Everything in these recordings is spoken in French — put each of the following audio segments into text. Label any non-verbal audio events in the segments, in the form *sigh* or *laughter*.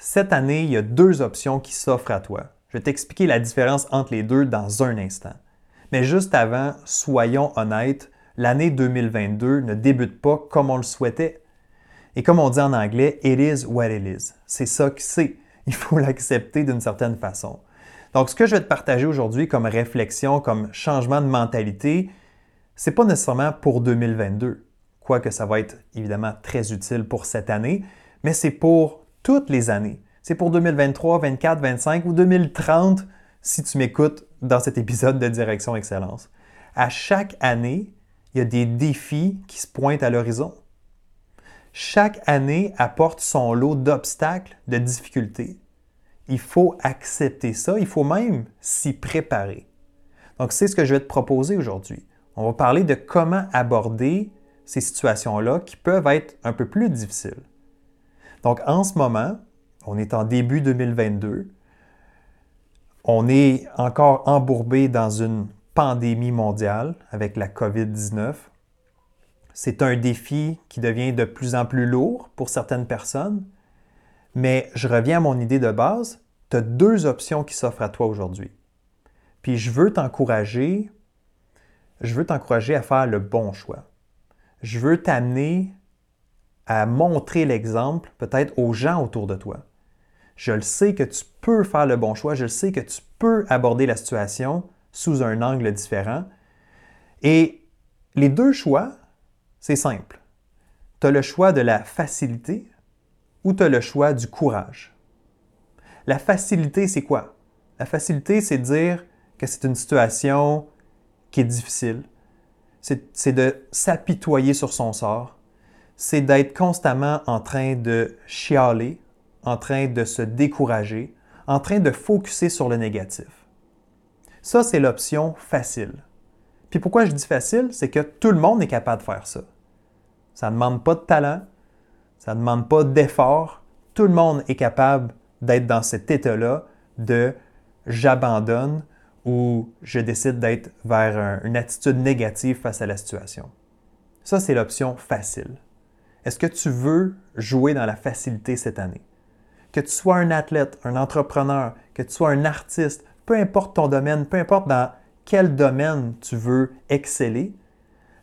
Cette année, il y a deux options qui s'offrent à toi. Je vais t'expliquer la différence entre les deux dans un instant. Mais juste avant, soyons honnêtes, l'année 2022 ne débute pas comme on le souhaitait. Et comme on dit en anglais, it is what it is. C'est ça que c'est. Il faut *laughs* l'accepter d'une certaine façon. Donc, ce que je vais te partager aujourd'hui comme réflexion, comme changement de mentalité, c'est pas nécessairement pour 2022, quoique ça va être évidemment très utile pour cette année, mais c'est pour toutes les années. C'est pour 2023, 2024, 2025 ou 2030 si tu m'écoutes dans cet épisode de Direction Excellence. À chaque année, il y a des défis qui se pointent à l'horizon. Chaque année apporte son lot d'obstacles, de difficultés. Il faut accepter ça, il faut même s'y préparer. Donc, c'est ce que je vais te proposer aujourd'hui. On va parler de comment aborder ces situations-là qui peuvent être un peu plus difficiles. Donc, en ce moment, on est en début 2022. On est encore embourbé dans une pandémie mondiale avec la COVID-19. C'est un défi qui devient de plus en plus lourd pour certaines personnes, mais je reviens à mon idée de base. Tu as deux options qui s'offrent à toi aujourd'hui. Puis je veux t'encourager, je veux t'encourager à faire le bon choix. Je veux t'amener à montrer l'exemple peut-être aux gens autour de toi. Je le sais que tu peux faire le bon choix, je le sais que tu peux aborder la situation sous un angle différent. Et les deux choix, c'est simple. Tu as le choix de la facilité ou tu as le choix du courage. La facilité, c'est quoi? La facilité, c'est dire que c'est une situation qui est difficile. C'est de s'apitoyer sur son sort. C'est d'être constamment en train de chialer, en train de se décourager, en train de focuser sur le négatif. Ça, c'est l'option facile. Puis pourquoi je dis facile, c'est que tout le monde est capable de faire ça. Ça ne demande pas de talent, ça ne demande pas d'effort. Tout le monde est capable d'être dans cet état-là de j'abandonne ou je décide d'être vers une attitude négative face à la situation. Ça, c'est l'option facile. Est-ce que tu veux jouer dans la facilité cette année? Que tu sois un athlète, un entrepreneur, que tu sois un artiste, peu importe ton domaine, peu importe dans quel domaine tu veux exceller,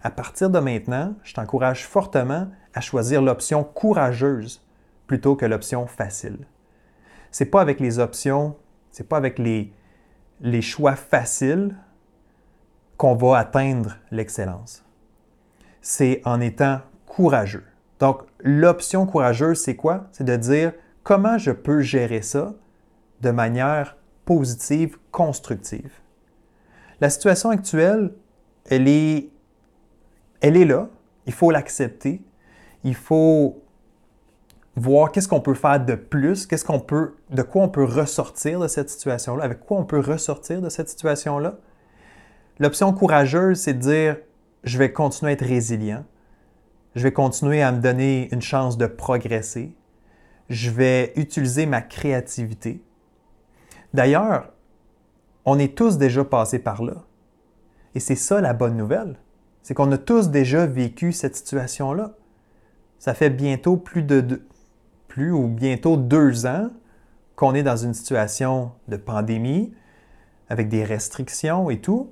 à partir de maintenant, je t'encourage fortement à choisir l'option courageuse plutôt que l'option facile. C'est pas avec les options, c'est pas avec les, les choix faciles qu'on va atteindre l'excellence. C'est en étant courageux. Donc, l'option courageuse, c'est quoi? C'est de dire comment je peux gérer ça de manière positive, constructive? La situation actuelle, elle est, elle est là. Il faut l'accepter. Il faut voir qu'est-ce qu'on peut faire de plus, qu'est-ce qu'on peut, de quoi on peut ressortir de cette situation-là, avec quoi on peut ressortir de cette situation-là. L'option courageuse, c'est de dire, je vais continuer à être résilient, je vais continuer à me donner une chance de progresser, je vais utiliser ma créativité. D'ailleurs, on est tous déjà passés par là. Et c'est ça la bonne nouvelle, c'est qu'on a tous déjà vécu cette situation-là. Ça fait bientôt plus de plus ou bientôt deux ans qu'on est dans une situation de pandémie avec des restrictions et tout.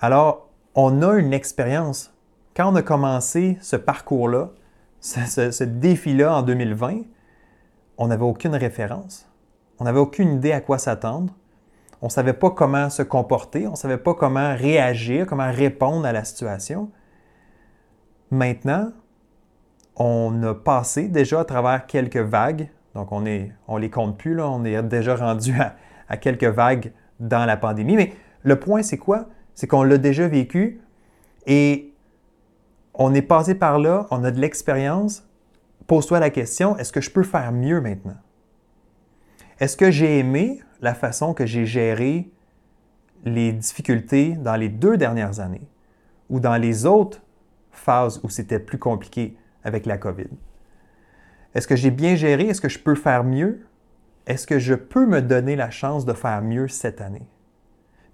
Alors, on a une expérience. Quand on a commencé ce parcours-là, ce, défi-là en 2020, on n'avait aucune référence. On n'avait aucune idée à quoi s'attendre. On ne savait pas comment se comporter, on ne savait pas comment réagir, comment répondre à la situation. Maintenant, on a passé déjà à travers quelques vagues, donc on est, on les compte plus, là, on est déjà rendu à, quelques vagues dans la pandémie. Mais le point, c'est quoi? C'est qu'on l'a déjà vécu et on est passé par là, on a de l'expérience, pose-toi la question, est-ce que je peux faire mieux maintenant? Est-ce que j'ai aimé la façon que j'ai géré les difficultés dans les deux dernières années ou dans les autres phases où c'était plus compliqué avec la COVID? Est-ce que j'ai bien géré? Est-ce que je peux faire mieux? Est-ce que je peux me donner la chance de faire mieux cette année?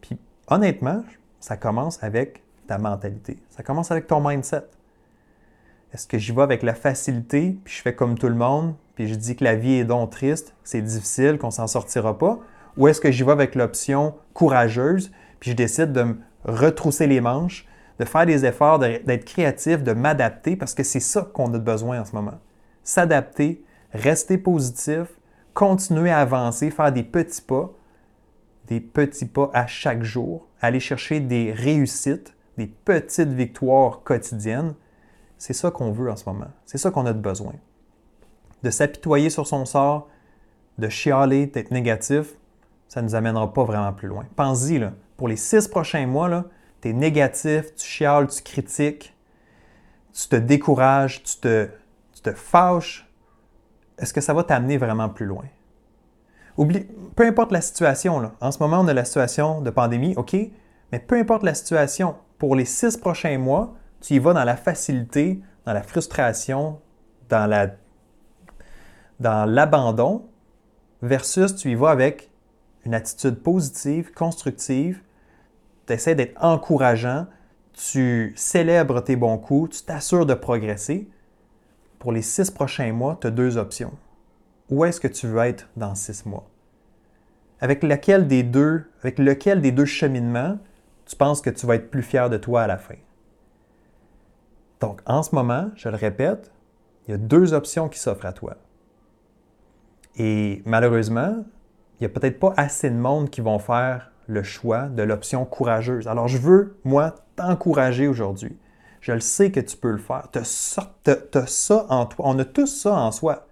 Puis honnêtement, ça commence avec ta mentalité. Ça commence avec ton mindset. Est-ce que j'y vais avec la facilité, puis je fais comme tout le monde, puis je dis que la vie est donc triste, c'est difficile, qu'on s'en sortira pas, ou est-ce que j'y vais avec l'option courageuse, puis je décide de me retrousser les manches, de faire des efforts, d'être créatif, de m'adapter, parce que c'est ça qu'on a besoin en ce moment. S'adapter, rester positif, continuer à avancer, faire des petits pas, des petits pas à chaque jour, aller chercher des réussites, des petites victoires quotidiennes. C'est ça qu'on veut en ce moment. C'est ça qu'on a de besoin. De s'apitoyer sur son sort, de chialer, d'être négatif, ça ne nous amènera pas vraiment plus loin. Pense-y, pour les six prochains mois, tu es négatif, tu chiales, tu critiques, tu te décourages, tu te, tu te fâches. Est-ce que ça va t'amener vraiment plus loin? Oublie, peu importe la situation, en ce moment, on a la situation de pandémie, OK, mais peu importe la situation, pour les six prochains mois, tu y vas dans la facilité, dans la frustration, dans la dans l'abandon, versus tu y vas avec une attitude positive, constructive, tu essaies d'être encourageant, tu célèbres tes bons coups, tu t'assures de progresser. Pour les six prochains mois, tu as deux options. Où est-ce que tu veux être dans six mois? Avec lequel des deux, avec lequel des deux cheminements tu penses que tu vas être plus fier de toi à la fin? Donc, en ce moment, je le répète, il y a deux options qui s'offrent à toi. Et malheureusement, il n'y a peut-être pas assez de monde qui vont faire le choix de l'option courageuse. Alors, je veux, moi, t'encourager aujourd'hui. Je le sais que tu peux le faire. Tu as, ça en toi. On a tous ça en soi.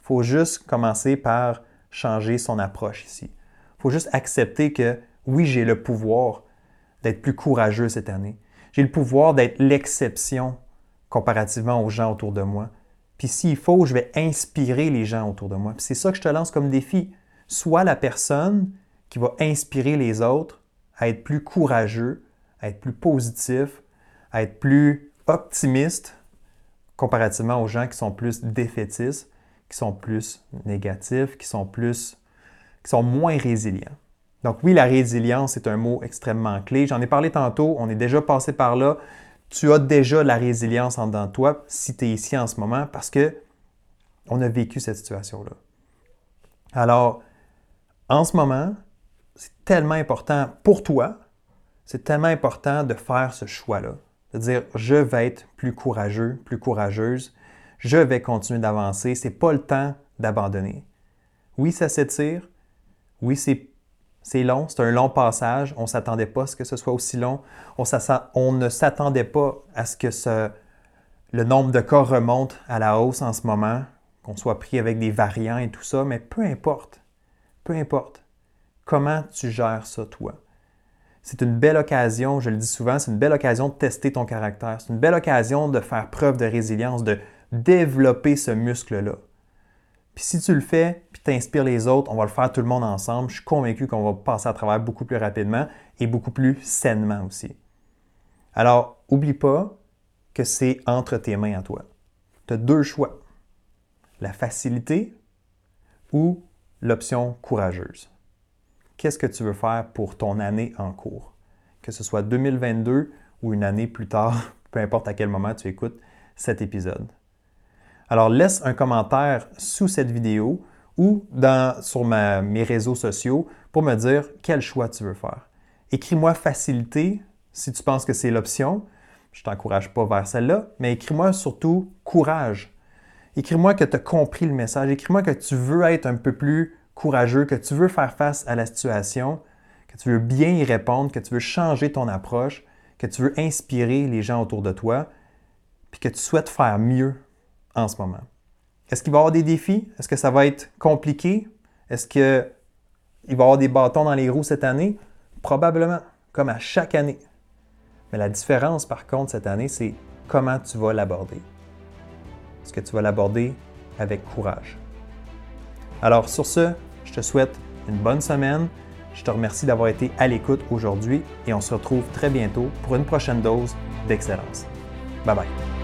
Il faut juste commencer par changer son approche ici. Il faut juste accepter que oui, j'ai le pouvoir d'être plus courageux cette année. J'ai le pouvoir d'être l'exception comparativement aux gens autour de moi. Puis s'il faut, je vais inspirer les gens autour de moi. c'est ça que je te lance comme défi. Sois la personne qui va inspirer les autres à être plus courageux, à être plus positif, à être plus optimiste comparativement aux gens qui sont plus défaitistes, qui sont plus négatifs, qui sont plus qui sont moins résilients. Donc oui, la résilience est un mot extrêmement clé. J'en ai parlé tantôt, on est déjà passé par là. Tu as déjà la résilience en dedans de toi si tu es ici en ce moment parce que on a vécu cette situation-là. Alors, en ce moment, c'est tellement important pour toi, c'est tellement important de faire ce choix-là. De dire, je vais être plus courageux, plus courageuse, je vais continuer d'avancer, c'est pas le temps d'abandonner. Oui, ça s'étire, oui, c'est c'est long, c'est un long passage. On ne s'attendait pas à ce que ce soit aussi long. On, ne s'attendait pas à ce que le nombre de cas remonte à la hausse en ce moment, qu'on soit pris avec des variants et tout ça, mais peu importe. Peu importe. Comment tu gères ça, toi? C'est une belle occasion, je le dis souvent, c'est une belle occasion de tester ton caractère. C'est une belle occasion de faire preuve de résilience, de développer ce muscle-là. Puis si tu le fais, puis tu inspires les autres, on va le faire tout le monde ensemble. Je suis convaincu qu'on va passer à travers beaucoup plus rapidement et beaucoup plus sainement aussi. Alors, oublie pas que c'est entre tes mains à toi. Tu as deux choix. La facilité ou l'option courageuse. Qu'est-ce que tu veux faire pour ton année en cours? Que ce soit 2022 ou une année plus tard, *laughs* peu importe à quel moment tu écoutes cet épisode. Alors laisse un commentaire sous cette vidéo ou sur mes réseaux sociaux pour me dire quel choix tu veux faire. Écris-moi facilité si tu penses que c'est l'option. Je ne t'encourage pas vers celle-là, mais écris-moi surtout courage. Écris-moi que tu as compris le message. Écris-moi que tu veux être un peu plus courageux, que tu veux faire face à la situation, que tu veux bien y répondre, que tu veux changer ton approche, que tu veux inspirer les gens autour de toi, puis que tu souhaites faire mieux en ce moment? Est-ce qu'il va y avoir des défis? Est-ce que ça va être compliqué? Est-ce qu'il va y avoir des bâtons dans les roues cette année? Probablement, comme à chaque année. Mais la différence, par contre, cette année, c'est comment tu vas l'aborder. Est-ce que tu vas l'aborder avec courage? Alors, sur ce, je te souhaite une bonne semaine. Je te remercie d'avoir été à l'écoute aujourd'hui et on se retrouve très bientôt pour une prochaine dose d'excellence. Bye bye.